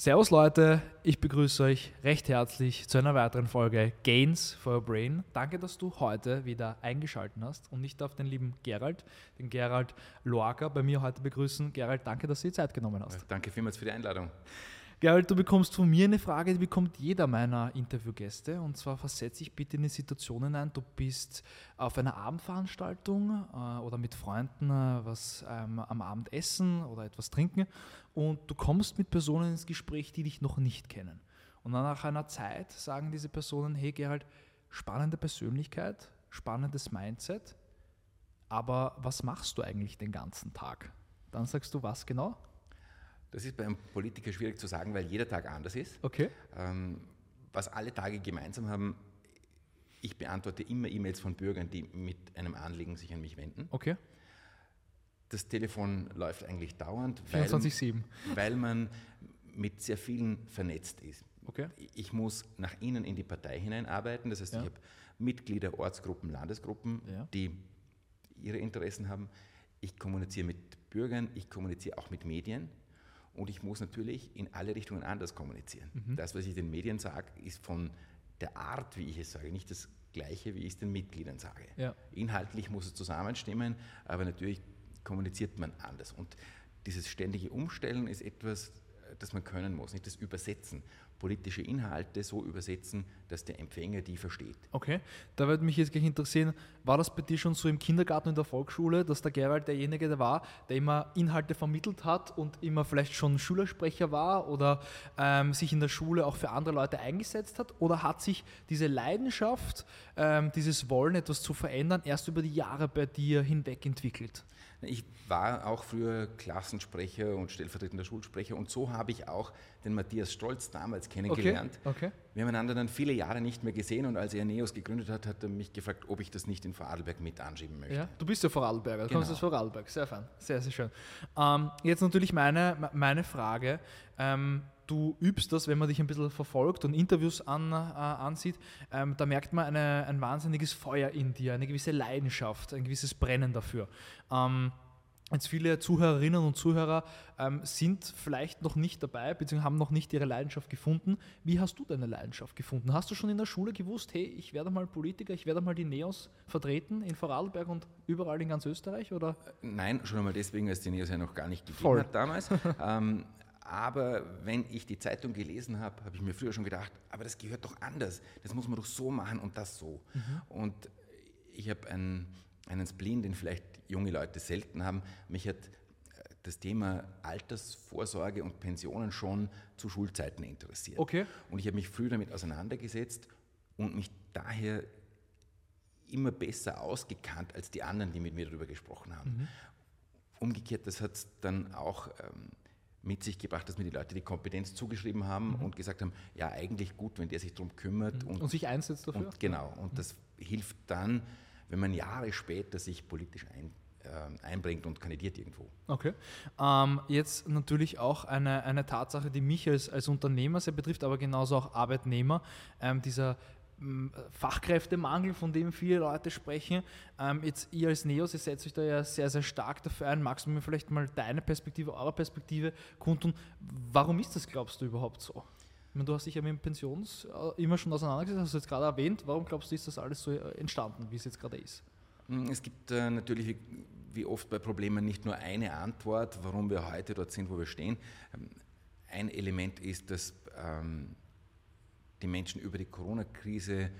Servus Leute, ich begrüße euch recht herzlich zu einer weiteren Folge Gains for Your Brain. Danke, dass du heute wieder eingeschaltet hast und nicht auf den lieben Gerald, den Gerald Lorca bei mir heute begrüßen. Gerald, danke, dass du dir Zeit genommen hast. Danke vielmals für die Einladung. Gerald, du bekommst von mir eine Frage, die bekommt jeder meiner Interviewgäste. Und zwar versetze ich bitte in eine Situation hinein, du bist auf einer Abendveranstaltung äh, oder mit Freunden äh, was ähm, am Abend essen oder etwas trinken und du kommst mit Personen ins Gespräch, die dich noch nicht kennen. Und dann nach einer Zeit sagen diese Personen, hey Gerald, spannende Persönlichkeit, spannendes Mindset, aber was machst du eigentlich den ganzen Tag? Dann sagst du, was genau? Das ist bei einem Politiker schwierig zu sagen, weil jeder Tag anders ist. Okay. Ähm, was alle Tage gemeinsam haben, ich beantworte immer E-Mails von Bürgern, die mit einem Anliegen sich an mich wenden. Okay. Das Telefon läuft eigentlich dauernd, weil, weil man mit sehr vielen vernetzt ist. Okay. Ich muss nach innen in die Partei hineinarbeiten. Das heißt, ja. ich habe Mitglieder, Ortsgruppen, Landesgruppen, ja. die ihre Interessen haben. Ich kommuniziere mit Bürgern, ich kommuniziere auch mit Medien. Und ich muss natürlich in alle Richtungen anders kommunizieren. Mhm. Das, was ich den Medien sage, ist von der Art, wie ich es sage, nicht das Gleiche, wie ich es den Mitgliedern sage. Ja. Inhaltlich muss es zusammenstimmen, aber natürlich kommuniziert man anders. Und dieses ständige Umstellen ist etwas, das man können muss, nicht das Übersetzen politische Inhalte so übersetzen, dass der Empfänger die versteht. Okay, da würde mich jetzt gleich interessieren, war das bei dir schon so im Kindergarten in der Volksschule, dass der Gerald derjenige der war, der immer Inhalte vermittelt hat und immer vielleicht schon Schülersprecher war oder ähm, sich in der Schule auch für andere Leute eingesetzt hat? Oder hat sich diese Leidenschaft, ähm, dieses Wollen, etwas zu verändern, erst über die Jahre bei dir hinweg entwickelt? Ich war auch früher Klassensprecher und stellvertretender Schulsprecher und so habe ich auch den Matthias Stolz damals kennengelernt. Okay, okay. Wir haben einander dann viele Jahre nicht mehr gesehen und als er Neos gegründet hat, hat er mich gefragt, ob ich das nicht in Vorarlberg mit anschieben möchte. Ja, du bist ja Vorarlberger, du genau. kommst aus Vorarlberg, sehr fein, sehr, sehr schön. Ähm, jetzt natürlich meine, meine Frage. Ähm, du übst das, wenn man dich ein bisschen verfolgt und Interviews an, äh, ansieht, ähm, da merkt man eine, ein wahnsinniges Feuer in dir, eine gewisse Leidenschaft, ein gewisses Brennen dafür. Ähm, Jetzt viele Zuhörerinnen und Zuhörer ähm, sind vielleicht noch nicht dabei, beziehungsweise haben noch nicht ihre Leidenschaft gefunden. Wie hast du deine Leidenschaft gefunden? Hast du schon in der Schule gewusst, hey, ich werde mal Politiker, ich werde mal die Neos vertreten in Vorarlberg und überall in ganz Österreich? Oder? Nein, schon einmal deswegen, als die Neos ja noch gar nicht gegeben Voll. hat damals. ähm, aber wenn ich die Zeitung gelesen habe, habe ich mir früher schon gedacht, aber das gehört doch anders. Das muss man doch so machen und das so. Mhm. Und ich habe einen, einen Spleen, den vielleicht junge Leute selten haben. Mich hat äh, das Thema Altersvorsorge und Pensionen schon zu Schulzeiten interessiert. Okay. Und ich habe mich früh damit auseinandergesetzt und mich daher immer besser ausgekannt als die anderen, die mit mir darüber gesprochen haben. Mhm. Umgekehrt, das hat dann auch ähm, mit sich gebracht, dass mir die Leute die Kompetenz zugeschrieben haben mhm. und gesagt haben, ja, eigentlich gut, wenn der sich darum kümmert. Mhm. Und, und, sich einsetzt dafür? Und, genau, und mhm. das hilft dann, wenn man Jahre später sich politisch ein, äh, einbringt und kandidiert irgendwo. Okay. Ähm, jetzt natürlich auch eine, eine Tatsache, die mich als, als Unternehmer sehr betrifft, aber genauso auch Arbeitnehmer. Ähm, dieser Fachkräftemangel, von dem viele Leute sprechen. Ähm, jetzt ihr als Neos, ihr setzt euch da ja sehr, sehr stark dafür ein. Magst du mir vielleicht mal deine Perspektive, eure Perspektive kundtun? Warum ist das, glaubst du, überhaupt so? Meine, du hast dich ja mit Pensions äh, immer schon auseinandergesetzt, hast du jetzt gerade erwähnt. Warum glaubst du, ist das alles so äh, entstanden, wie es jetzt gerade ist? Hm, es gibt äh, natürlich, wie, wie, oft bei Problemen, nicht nur eine Antwort, warum wir heute dort sind, wo wir stehen. Ähm, ein Element ist, dass ähm, die Menschen über die Corona-Krise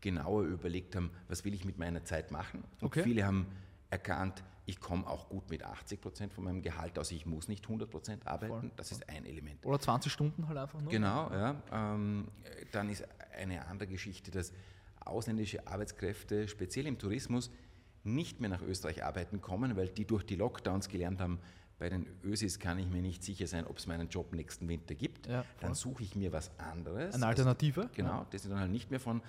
genauer überlegt haben, was will ich mit meiner Zeit machen. Und okay. viele haben erkannt, ich komme auch gut mit 80 Prozent von meinem Gehalt aus, ich muss nicht 100 Prozent arbeiten. Voll. Das ist ein Element. Oder 20 Stunden halt einfach nur. Genau, ja. Ähm, dann ist eine andere Geschichte, dass ausländische Arbeitskräfte, speziell im Tourismus, nicht mehr nach Österreich arbeiten kommen, weil die durch die Lockdowns gelernt haben, bei den Ösis kann ich mir nicht sicher sein, ob es meinen Job nächsten Winter gibt. Ja, dann suche ich mir was anderes. Eine Alternative? Also, genau, die sind dann halt nicht mehr von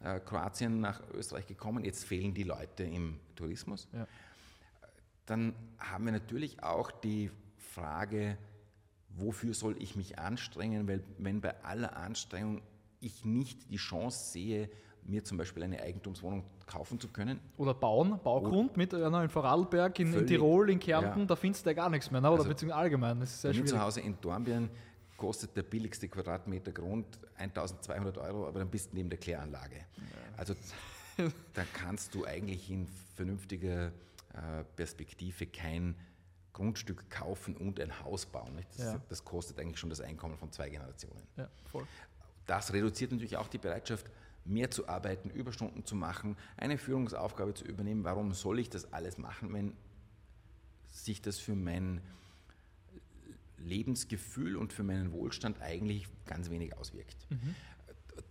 äh, Kroatien nach Österreich gekommen. Jetzt fehlen die Leute im Tourismus. Ja. Dann haben wir natürlich auch die Frage, wofür soll ich mich anstrengen, weil wenn bei aller Anstrengung ich nicht die Chance sehe, mir zum Beispiel eine Eigentumswohnung kaufen zu können. Oder bauen, Baugrund mit einer in Vorarlberg, in, in, Tirol, in Kärnten, ja. da findest du ja gar nichts mehr, ne? oder also beziehungsweise allgemein. Das ist sehr mir zu Hause in Dornbirn kostet der billigste Quadratmeter Grund 1200 Euro, aber dann bist du neben der Kläranlage. Ja. Also da kannst du eigentlich in vernünftiger äh, Perspektive kein Grundstück kaufen und ein Haus bauen. Das, ja. das, kostet eigentlich schon das Einkommen von zwei Generationen. Ja, das reduziert natürlich auch die Bereitschaft, mehr zu arbeiten, Überstunden zu machen, eine Führungsaufgabe zu übernehmen. Warum soll ich das alles machen, wenn sich das für mein Lebensgefühl und für meinen Wohlstand eigentlich ganz wenig auswirkt? Mhm.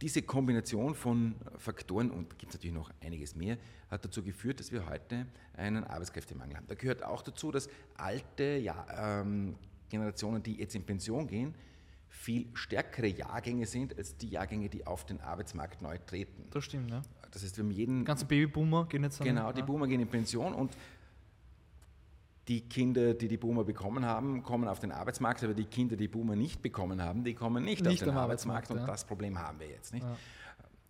Diese Kombination von Faktoren, und gibt es natürlich noch einiges mehr, hat dazu geführt, dass wir heute einen Arbeitskräftemangel haben. Da gehört auch dazu, dass alte ja, ähm, Generationen, die jetzt in Pension gehen, viel stärkere Jahrgänge sind als die Jahrgänge, die auf den Arbeitsmarkt neu treten. Das stimmt, ja. Das heißt, wir haben jeden. Ganze Babyboomer gehen jetzt an, Genau, die ja. Boomer gehen in Pension und die Kinder, die die Boomer bekommen haben, kommen auf den Arbeitsmarkt, aber die Kinder, die Boomer nicht bekommen haben, die kommen nicht, nicht auf den Arbeitsmarkt, Arbeitsmarkt und ja. das Problem haben wir jetzt. Nicht? Ja.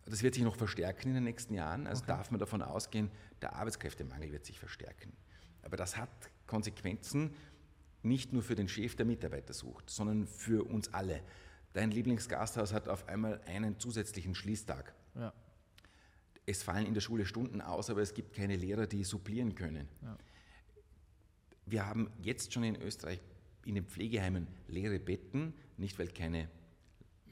Das wird sich noch verstärken in den nächsten Jahren, also okay. darf man davon ausgehen, der Arbeitskräftemangel wird sich verstärken. Aber das hat Konsequenzen nicht nur für den Chef, der Mitarbeiter sucht, sondern für uns alle. Dein Lieblingsgasthaus hat auf einmal einen zusätzlichen Schließtag. Ja. Es fallen in der Schule Stunden aus, aber es gibt keine Lehrer, die supplieren können. Ja. Wir haben jetzt schon in Österreich in den Pflegeheimen leere Betten, nicht weil keine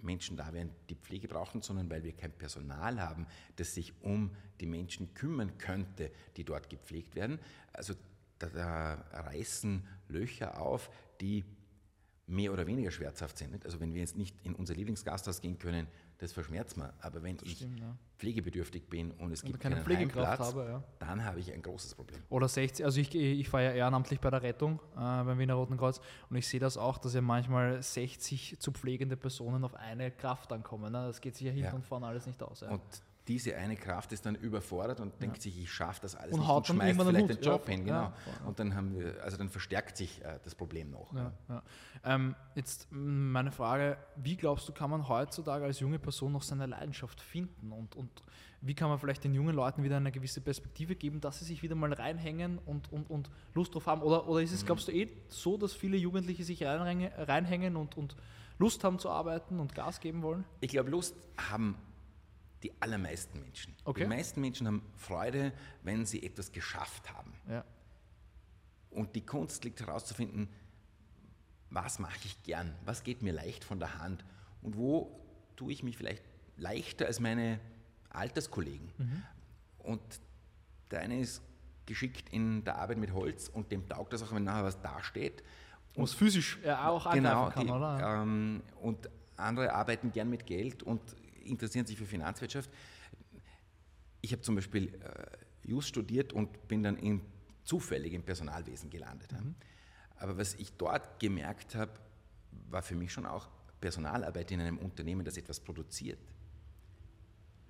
Menschen da wären, die Pflege brauchen, sondern weil wir kein Personal haben, das sich um die Menschen kümmern könnte, die dort gepflegt werden. Also da, da reißen Löcher auf, die mehr oder weniger schmerzhaft sind. Also wenn wir jetzt nicht in unser Lieblingsgasthaus gehen können, das verschmerzt mir. Aber wenn das ich stimmt, ja. pflegebedürftig bin und es und gibt keine Pflegekraft habe, ja. dann habe ich ein großes Problem. Oder 60, also ich, ich fahre ja ehrenamtlich bei der Rettung äh, beim Wiener Roten Kreuz und ich sehe das auch, dass ja manchmal 60 zu pflegende Personen auf eine Kraft ankommen. Ne? Das geht sich ja hinten ja. und vorne alles nicht aus. Und diese eine Kraft ist dann überfordert und denkt sich, ich schaffe das alles und nicht und schmeißt vielleicht den Job ja, hin. Genau. Und dann haben wir, also dann verstärkt sich äh, das Problem noch. Ähm, jetzt meine Frage, wie glaubst du, kann man heutzutage als junge Person noch seine Leidenschaft finden und, und wie kann man vielleicht den jungen Leuten wieder eine gewisse Perspektive geben, dass sie sich wieder mal reinhängen und, und, und Lust drauf haben? Oder, oder ist es, mhm. glaubst du, eh so, dass viele Jugendliche sich reinhängen und, und Lust haben zu arbeiten und Gas geben wollen? Ich glaube, Lust haben die allermeisten Menschen. Okay. Die meisten Menschen haben Freude, wenn sie etwas geschafft haben. Ja. Und die Kunst liegt herauszufinden, was mache ich gern, was geht mir leicht von der Hand und wo tue ich mich vielleicht leichter als meine Alterskollegen. Mhm. Und der eine ist geschickt in der Arbeit mit Holz und dem taugt das auch, wenn nachher was dasteht. Und was physisch ja, auch genau, kann, die, oder? Ähm, und andere arbeiten gern mit Geld und interessieren sich für Finanzwirtschaft. Ich habe zum Beispiel äh, Just studiert und bin dann in, zufällig im Personalwesen gelandet. Mhm. Aber was ich dort gemerkt habe, war für mich schon auch Personalarbeit in einem Unternehmen, das etwas produziert,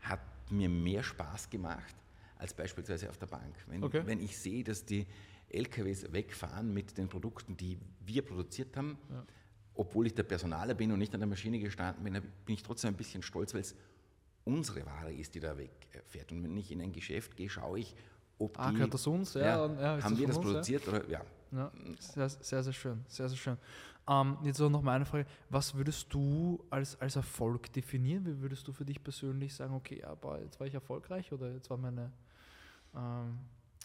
hat mir mehr Spaß gemacht als beispielsweise auf der Bank. Wenn, okay. wenn ich sehe, dass die LKWs wegfahren mit den Produkten, die wir produziert haben, ja obwohl ich der Personaler bin und nicht an der Maschine gestanden bin, bin ich trotzdem ein bisschen stolz, weil es unsere Ware ist, die da wegfährt. Und wenn ich in ein Geschäft gehe, schaue ich, ob ah, die... gehört das uns? Ja, ja, ja haben wir das uns, produziert ja? oder... Ja. ja sehr, sehr, sehr schön, sehr, sehr schön. Ähm, jetzt noch meine Frage, was würdest du als, als Erfolg definieren? Wie würdest du für dich persönlich sagen, okay, aber jetzt war ich erfolgreich oder jetzt war meine... Ähm,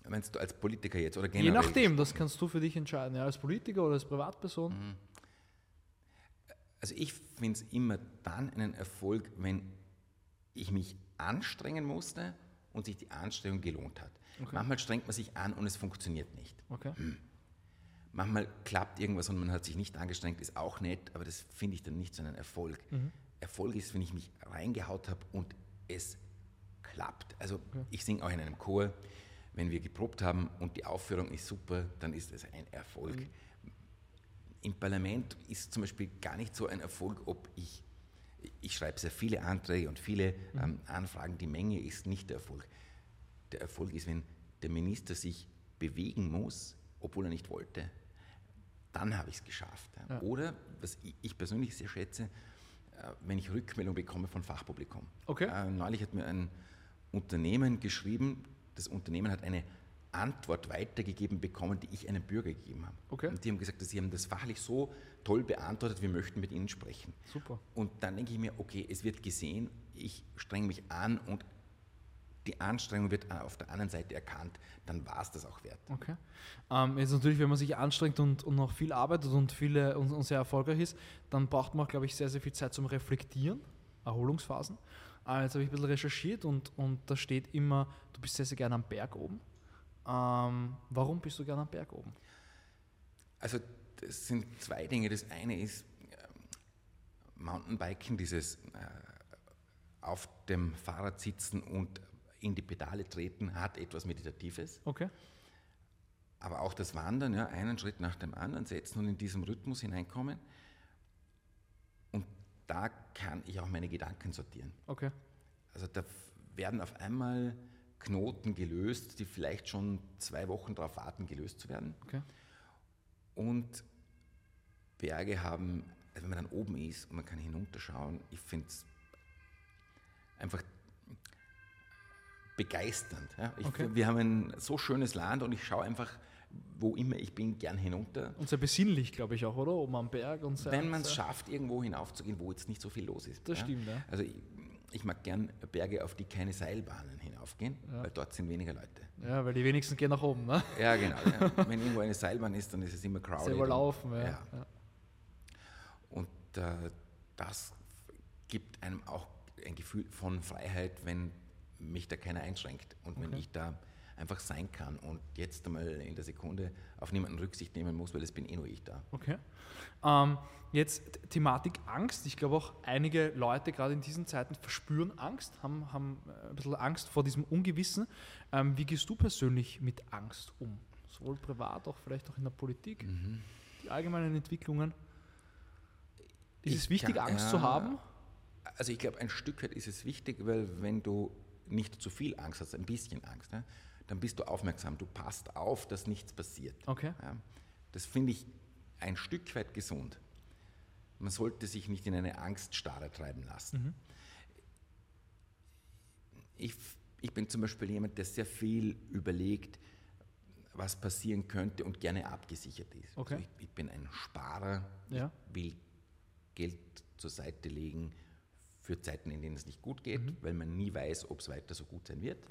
Meinst du als Politiker jetzt oder generell? Je nachdem, das kannst du für dich entscheiden, ja, als Politiker oder als Privatperson. Mhm. Also ich finde es immer dann einen Erfolg, wenn ich mich anstrengen musste und sich die Anstrengung gelohnt hat. Okay. Manchmal strengt man sich an und es funktioniert nicht. Okay. Hm. Manchmal klappt irgendwas und man hat sich nicht angestrengt, ist auch nett, aber das finde ich dann nicht so einen Erfolg. Mhm. Erfolg ist, wenn ich mich reingehaut habe und es klappt. Also okay. ich singe auch in einem Chor, wenn wir geprobt haben und die Aufführung ist super, dann ist es ein Erfolg. Mhm im Parlament ist zum Beispiel gar nicht so ein Erfolg, ob ich, ich schreibe sehr viele Anträge und viele mhm. ähm, Anfragen, die Menge ist nicht der Erfolg. Der Erfolg ist, wenn der Minister sich bewegen muss, obwohl er nicht wollte. Dann habe ich es geschafft. Ja. Oder, was ich persönlich sehr schätze, äh, wenn ich Rückmeldung bekomme von Fachpublikum. Okay. Äh, neulich hat mir ein Unternehmen geschrieben, das Unternehmen hat eine Antwort weitergegeben bekommen, die ich einem Bürger gegeben habe. Okay. Und die haben gesagt, dass sie haben das fachlich so toll beantwortet, wir möchten mit ihnen sprechen. Super. Und dann denke ich mir, okay, es wird gesehen, ich strenge mich an und die Anstrengung wird auf der anderen Seite erkannt, dann war es das auch wert. Okay. Ähm, jetzt natürlich, wenn man sich anstrengt und, und noch viel arbeitet und, viele, und, und sehr erfolgreich ist, dann braucht man, glaube ich, sehr, sehr viel Zeit zum Reflektieren, Erholungsphasen. Äh, jetzt habe ich ein bisschen recherchiert und, und da steht immer, du bist sehr, sehr gerne am Berg oben. Ähm, warum bist du gerne am Berg oben? Also das sind zwei Dinge. Das eine ist äh, Mountainbiken, dieses äh, auf dem Fahrrad sitzen und in die Pedale treten, hat etwas Meditatives. Okay. Aber auch das Wandern, ja, einen Schritt nach dem anderen setzen und in diesem Rhythmus hineinkommen. Und da kann ich auch meine Gedanken sortieren. Okay. Also da werden auf einmal Knoten gelöst, die vielleicht schon zwei Wochen darauf warten, gelöst zu werden. Okay. Und Berge haben, also wenn man dann oben ist und man kann hinunterschauen, ich finde es einfach begeisternd. Ja. Ich, Okay. Wir haben ein so schönes Land und ich schaue einfach, wo immer ich bin, gern hinunter. Und sehr besinnlich, glaube ich auch, oder? Oben am Berg und sehr, Wenn man es schafft, irgendwo hinaufzugehen, wo jetzt nicht so viel los ist. Das stimmt, ja. Also ich, ich mag gern Berge, auf die keine Seilbahnen hinaufgehen, Ja. weil dort sind weniger Leute. Ja, weil die wenigsten gehen nach oben, ne? Ja, genau. ja. Wenn irgendwo eine Seilbahn ist, dann ist es immer crowded. Selber und- laufen, ja. ja. ja. Und äh, das gibt einem auch ein Gefühl von Freiheit, wenn mich da keiner einschränkt und wenn Okay. ich da einfach sein kann und jetzt einmal in der Sekunde auf niemanden Rücksicht nehmen muss, weil es bin eh nur ich da. Okay. Ähm, jetzt Th- Thematik Angst. Ich glaube auch einige Leute gerade in diesen Zeiten verspüren Angst, haben, haben äh, ein bisschen Angst vor diesem Ungewissen. Ähm, wie gehst du persönlich mit Angst um? Sowohl privat, auch vielleicht auch in der Politik, die allgemeinen Entwicklungen. Ist Ich es wichtig, kann- Angst ja. zu haben? Also ich glaube, ein Stück weit ist es wichtig, weil wenn du nicht zu viel Angst hast, ein bisschen Angst, ja, dann bist du aufmerksam, du passt auf, dass nichts passiert. Okay. Ja, das finde ich ein Stück weit gesund. Man sollte sich nicht in eine Angststarre treiben lassen. Ich, ich bin zum Beispiel jemand, der sehr viel überlegt, was passieren könnte und gerne abgesichert ist. Okay. Also ich, ich bin ein Sparer, Ja. ich will Geld zur Seite legen für Zeiten, in denen es nicht gut geht, weil man nie weiß, ob es weiter so gut sein wird.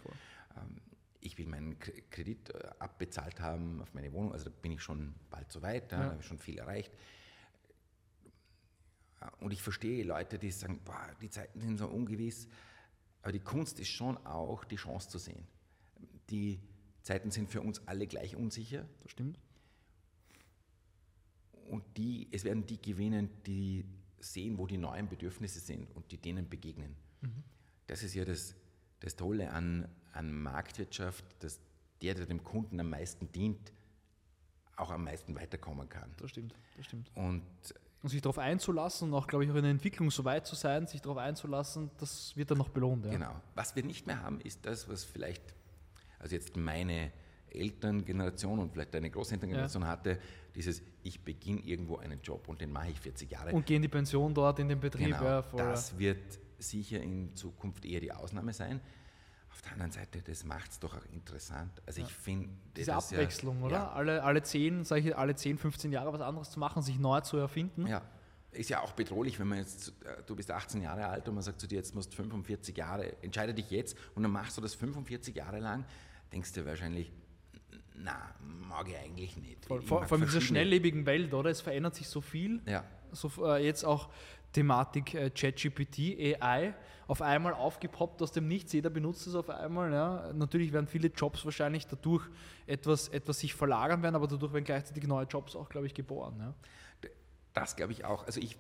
Ähm, ich will meinen Kredit äh, abbezahlt haben auf meine Wohnung, also da bin ich schon bald so weit, da Ja. habe ich schon viel erreicht. Und ich verstehe Leute, die sagen, boah, die Zeiten sind so ungewiss, aber die Kunst ist schon auch, die Chance zu sehen. Die Zeiten sind für uns alle gleich unsicher Das stimmt. und die, es werden die gewinnen, die sehen, wo die neuen Bedürfnisse sind und die denen begegnen. Das ist ja das, das Tolle an, an Marktwirtschaft, dass der, der dem Kunden am meisten dient, auch am meisten weiterkommen kann. Das stimmt. Das stimmt. Und Und sich darauf einzulassen und auch, glaube ich, auch in der Entwicklung so weit zu sein, sich darauf einzulassen, das wird dann noch belohnt. Ja. genau, was wir nicht mehr haben, ist das, was vielleicht, also jetzt meine Elterngeneration und vielleicht deine Großelterngeneration hatte, dieses, ich beginne irgendwo einen Job und den mache ich 40 Jahre. Und gehen die Pension dort in den Betrieb. Genau, ja, das wird sicher in Zukunft eher die Ausnahme sein. Auf der anderen Seite, das macht es doch auch interessant. Also ich finde Diese das ja- Abwechslung, oder? Ja, Alle, alle 10, sage ich, alle 10, 15 Jahre was anderes zu machen, sich neu zu erfinden. ja. Ist ja auch bedrohlich, wenn man jetzt, äh, du bist 18 Jahre alt und man sagt zu dir, jetzt musst du 45 Jahre, entscheide dich jetzt und dann machst du das 45 Jahre lang, denkst du wahrscheinlich, na, mag ich eigentlich nicht. Vor, allem in dieser schnelllebigen Welt, oder? Es verändert sich so viel. Ja, So, äh, jetzt auch Thematik äh, ChatGPT, AI, auf einmal aufgepoppt aus dem Nichts, jeder benutzt es auf einmal. Ja. Natürlich werden viele Jobs wahrscheinlich dadurch etwas, etwas sich verlagern werden, aber dadurch werden gleichzeitig neue Jobs auch, glaube ich, geboren. Ja. Das glaube ich auch. Also ich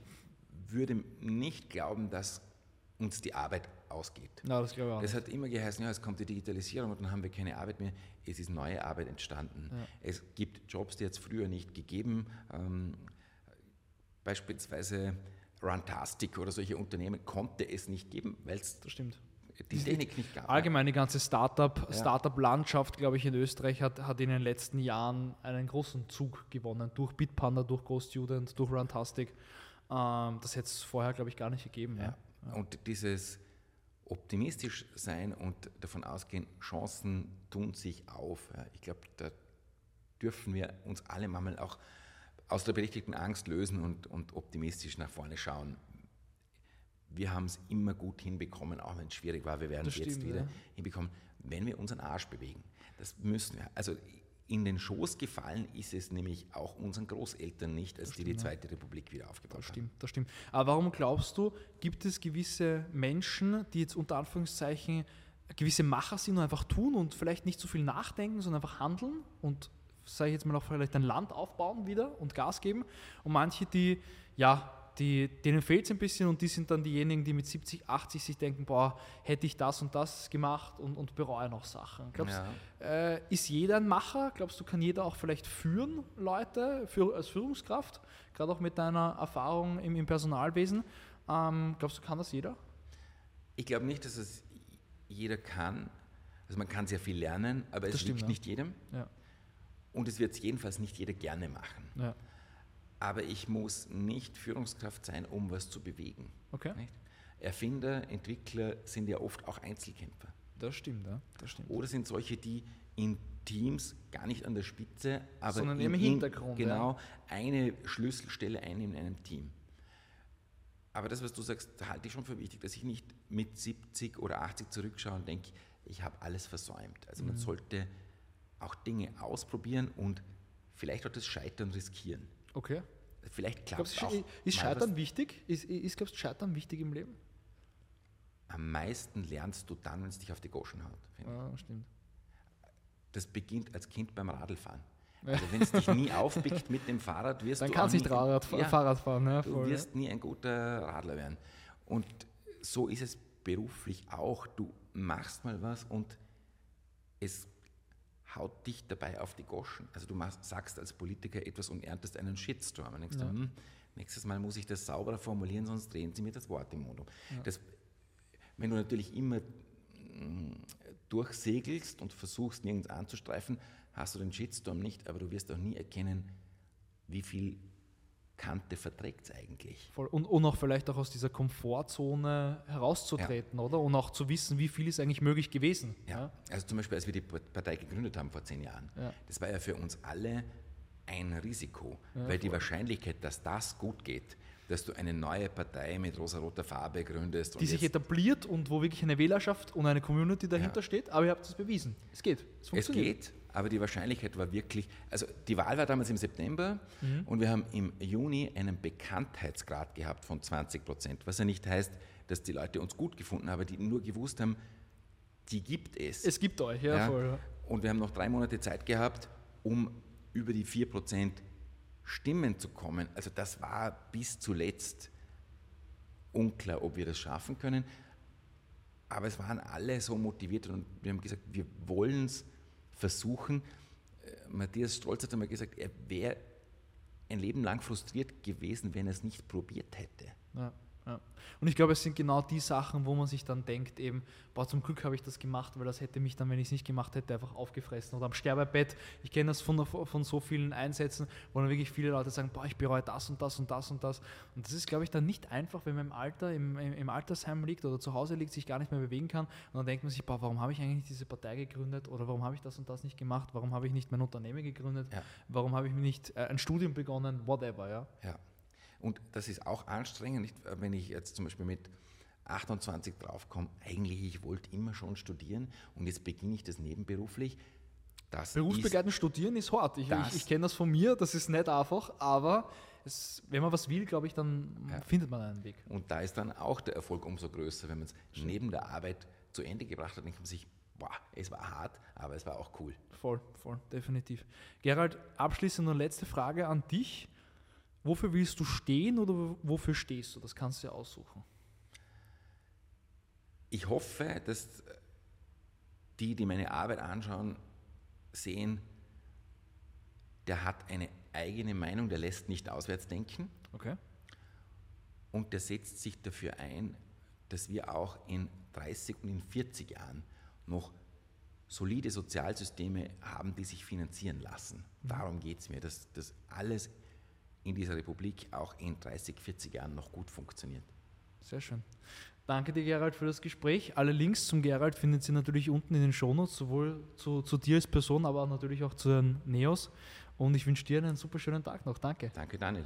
würde nicht glauben, dass uns die Arbeit ausgeht. Na, das glaube ich auch. Das nicht. hat immer geheißen, ja, es kommt die Digitalisierung und dann haben wir keine Arbeit mehr. Es ist neue Arbeit entstanden. Ja. Es gibt Jobs, die hat es früher nicht gegeben. Ähm, beispielsweise Runtastic oder solche Unternehmen konnte es nicht geben, weil es die Technik nicht gab. Allgemein die ganze Startup, Ja. Startup-Landschaft, glaube ich, in Österreich hat, hat in den letzten Jahren einen großen Zug gewonnen. Durch Bitpanda, durch GoStudent, durch Runtastic. Ähm, das hätte es vorher, glaube ich, gar nicht gegeben. Ja. Ja. Und dieses optimistisch sein und davon ausgehen, Chancen tun sich auf. Ich glaube, da dürfen wir uns alle mal auch aus der berechtigten Angst lösen und, und optimistisch nach vorne schauen. Wir haben es immer gut hinbekommen, auch wenn es schwierig war. Wir werden es jetzt wieder ja. hinbekommen, wenn wir unseren Arsch bewegen. Das müssen wir. Also in den Schoß gefallen ist es nämlich auch unseren Großeltern nicht, als stimmt, die die Zweite ja. Republik wieder aufgebaut das stimmt, haben. Das stimmt. Aber warum glaubst du, gibt es gewisse Menschen, die jetzt unter Anführungszeichen gewisse Macher sind und einfach tun und vielleicht nicht so viel nachdenken, sondern einfach handeln und, sage ich jetzt mal, auch vielleicht ein Land aufbauen wieder und Gas geben und manche, die ja die, denen fehlt es ein bisschen und die sind dann diejenigen, die mit 70, 80 sich denken, boah, hätte ich das und das gemacht und, und bereue noch Sachen. Glaubst, ja. äh, ist jeder ein Macher? Glaubst du, kann jeder auch vielleicht führen, Leute, für, als Führungskraft, gerade auch mit deiner Erfahrung im, im Personalwesen? Ähm, glaubst du, kann das jeder? Ich glaube nicht, dass es jeder kann. Also man kann sehr viel lernen, aber das es stimmt, liegt ja. nicht jedem. Ja. Und es wird es jedenfalls nicht jeder gerne machen. Ja aber ich muss nicht Führungskraft sein, um was zu bewegen. Okay. Nicht? Erfinder, Entwickler sind ja oft auch Einzelkämpfer. Das stimmt, ja. Das stimmt. Oder sind solche, die in Teams gar nicht an der Spitze, aber Sondern im Hintergrund. Genau, ja. eine Schlüsselstelle einnehmen in einem Team. Aber das, was du sagst, halte ich schon für wichtig, dass ich nicht mit 70 oder 80 zurückschaue und denke, ich habe alles versäumt. Also man mhm. sollte auch Dinge ausprobieren und vielleicht auch das Scheitern riskieren. Okay. Vielleicht klappt es auch. Ist Scheitern wichtig? Ist, ist glaubst du, Scheitern wichtig im Leben? Am meisten lernst du dann, wenn es dich auf die Goschen haut. Ja, stimmt. Das beginnt als Kind beim Radlfahren. Also wenn es dich nie aufpickt mit dem Fahrrad, wirst dann du kannst nicht Fahrrad, ja, Fahrrad fahren. Ja, voll, du wirst nie ein guter Radler werden. Und so ist es beruflich auch. Du machst mal was und es haut dich dabei auf die Goschen. Also du machst, sagst als Politiker etwas und erntest einen Shitstorm. Und denkst ja. du, hm, nächstes Mal muss ich das sauberer formulieren, sonst drehen sie mir das Wort im Mund um. Ja. Das, wenn du natürlich immer hm, durchsegelst und versuchst, nirgends anzustreifen, hast du den Shitstorm nicht, aber du wirst auch nie erkennen, wie viel Kante verträgt es eigentlich. Voll. Und, und auch vielleicht auch aus dieser Komfortzone herauszutreten, ja. oder? Und auch zu wissen, wie viel ist eigentlich möglich gewesen. Ja. ja. also zum Beispiel, als wir die Partei gegründet haben vor zehn Jahren, ja. das war ja für uns alle ein Risiko, weil voll. die Wahrscheinlichkeit, dass das gut geht, dass du eine neue Partei mit rosa-roter Farbe gründest. Die sich etabliert und wo wirklich eine Wählerschaft und eine Community dahinter steht, aber ihr habt es bewiesen. Es geht. Es, es geht, aber die Wahrscheinlichkeit war wirklich, also die Wahl war damals im September mhm. und wir haben im Juni einen Bekanntheitsgrad gehabt von 20 Prozent, was ja nicht heißt, dass die Leute uns gut gefunden haben, aber die nur gewusst haben, die gibt es. Es gibt euch, ja, ja. voll. Und wir haben noch drei Monate Zeit gehabt, um über die 4 Prozent Stimmen zu kommen. Also das war bis zuletzt unklar, ob wir das schaffen können. Aber es waren alle so motiviert und wir haben gesagt, wir wollen es versuchen. Äh, Matthias Stolz hat einmal gesagt, er wäre ein Leben lang frustriert gewesen, wenn er es nicht probiert hätte. Ja. Ja. Und ich glaube, es sind genau die Sachen, wo man sich dann denkt, eben, boah, zum Glück habe ich das gemacht, weil das hätte mich dann, wenn ich es nicht gemacht hätte, einfach aufgefressen. Oder am Sterbebett, ich kenne das von, von so vielen Einsätzen, wo dann wirklich viele Leute sagen, boah, ich bereue das und das und das und das. Und das ist, glaube ich, dann nicht einfach, wenn man im Alter, im, im Altersheim liegt oder zu Hause liegt, sich gar nicht mehr bewegen kann. Und dann denkt man sich, boah, warum habe ich eigentlich diese Partei gegründet oder warum habe ich das und das nicht gemacht? Warum habe ich nicht mein Unternehmen gegründet? Ja. Warum habe ich nicht äh, ein Studium begonnen? Whatever, ja. ja. Und das ist auch anstrengend, nicht? wenn ich jetzt zum Beispiel mit 28 draufkomme, eigentlich, ich wollte immer schon studieren und jetzt beginne ich das nebenberuflich. Das Berufsbegleitend studieren ist hart. Ich, ich, ich kenne das von mir, das ist nicht einfach, aber es, wenn man was will, glaube ich, dann ja. findet man einen Weg. Und da ist dann auch der Erfolg umso größer, wenn man es neben der Arbeit zu Ende gebracht hat, denkt man sich, boah, es war hart, aber es war auch cool. Voll, voll, definitiv. Gerald, abschließend eine letzte Frage an dich. Wofür willst du stehen oder wofür stehst du? Das kannst du ja aussuchen. Ich hoffe, dass die, die meine Arbeit anschauen, sehen, der hat eine eigene Meinung, der lässt nicht auswärts denken. Okay. Und der setzt sich dafür ein, dass wir auch in 30 und in 40 Jahren noch solide Sozialsysteme haben, die sich finanzieren lassen. Mhm. Darum geht es mir, dass das alles in dieser Republik auch in 30, 40 Jahren noch gut funktioniert. Sehr schön. Danke dir, Gerald, für das Gespräch. Alle Links zum Gerald findet ihr natürlich unten in den Shownotes, sowohl zu, zu dir als Person, aber natürlich auch zu den Neos. Und ich wünsche dir einen super schönen Tag noch. Danke. Danke, Daniel.